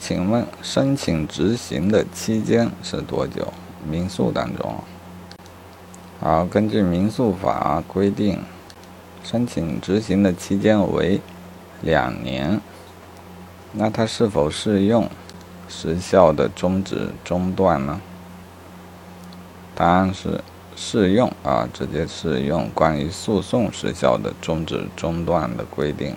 请问申请执行的期间是多久？民诉当中。好根据民诉法规定申请执行的期间为两年。那它是否适用时效的终止中断呢？答案是适用啊直接适用关于诉讼时效的终止中断的规定。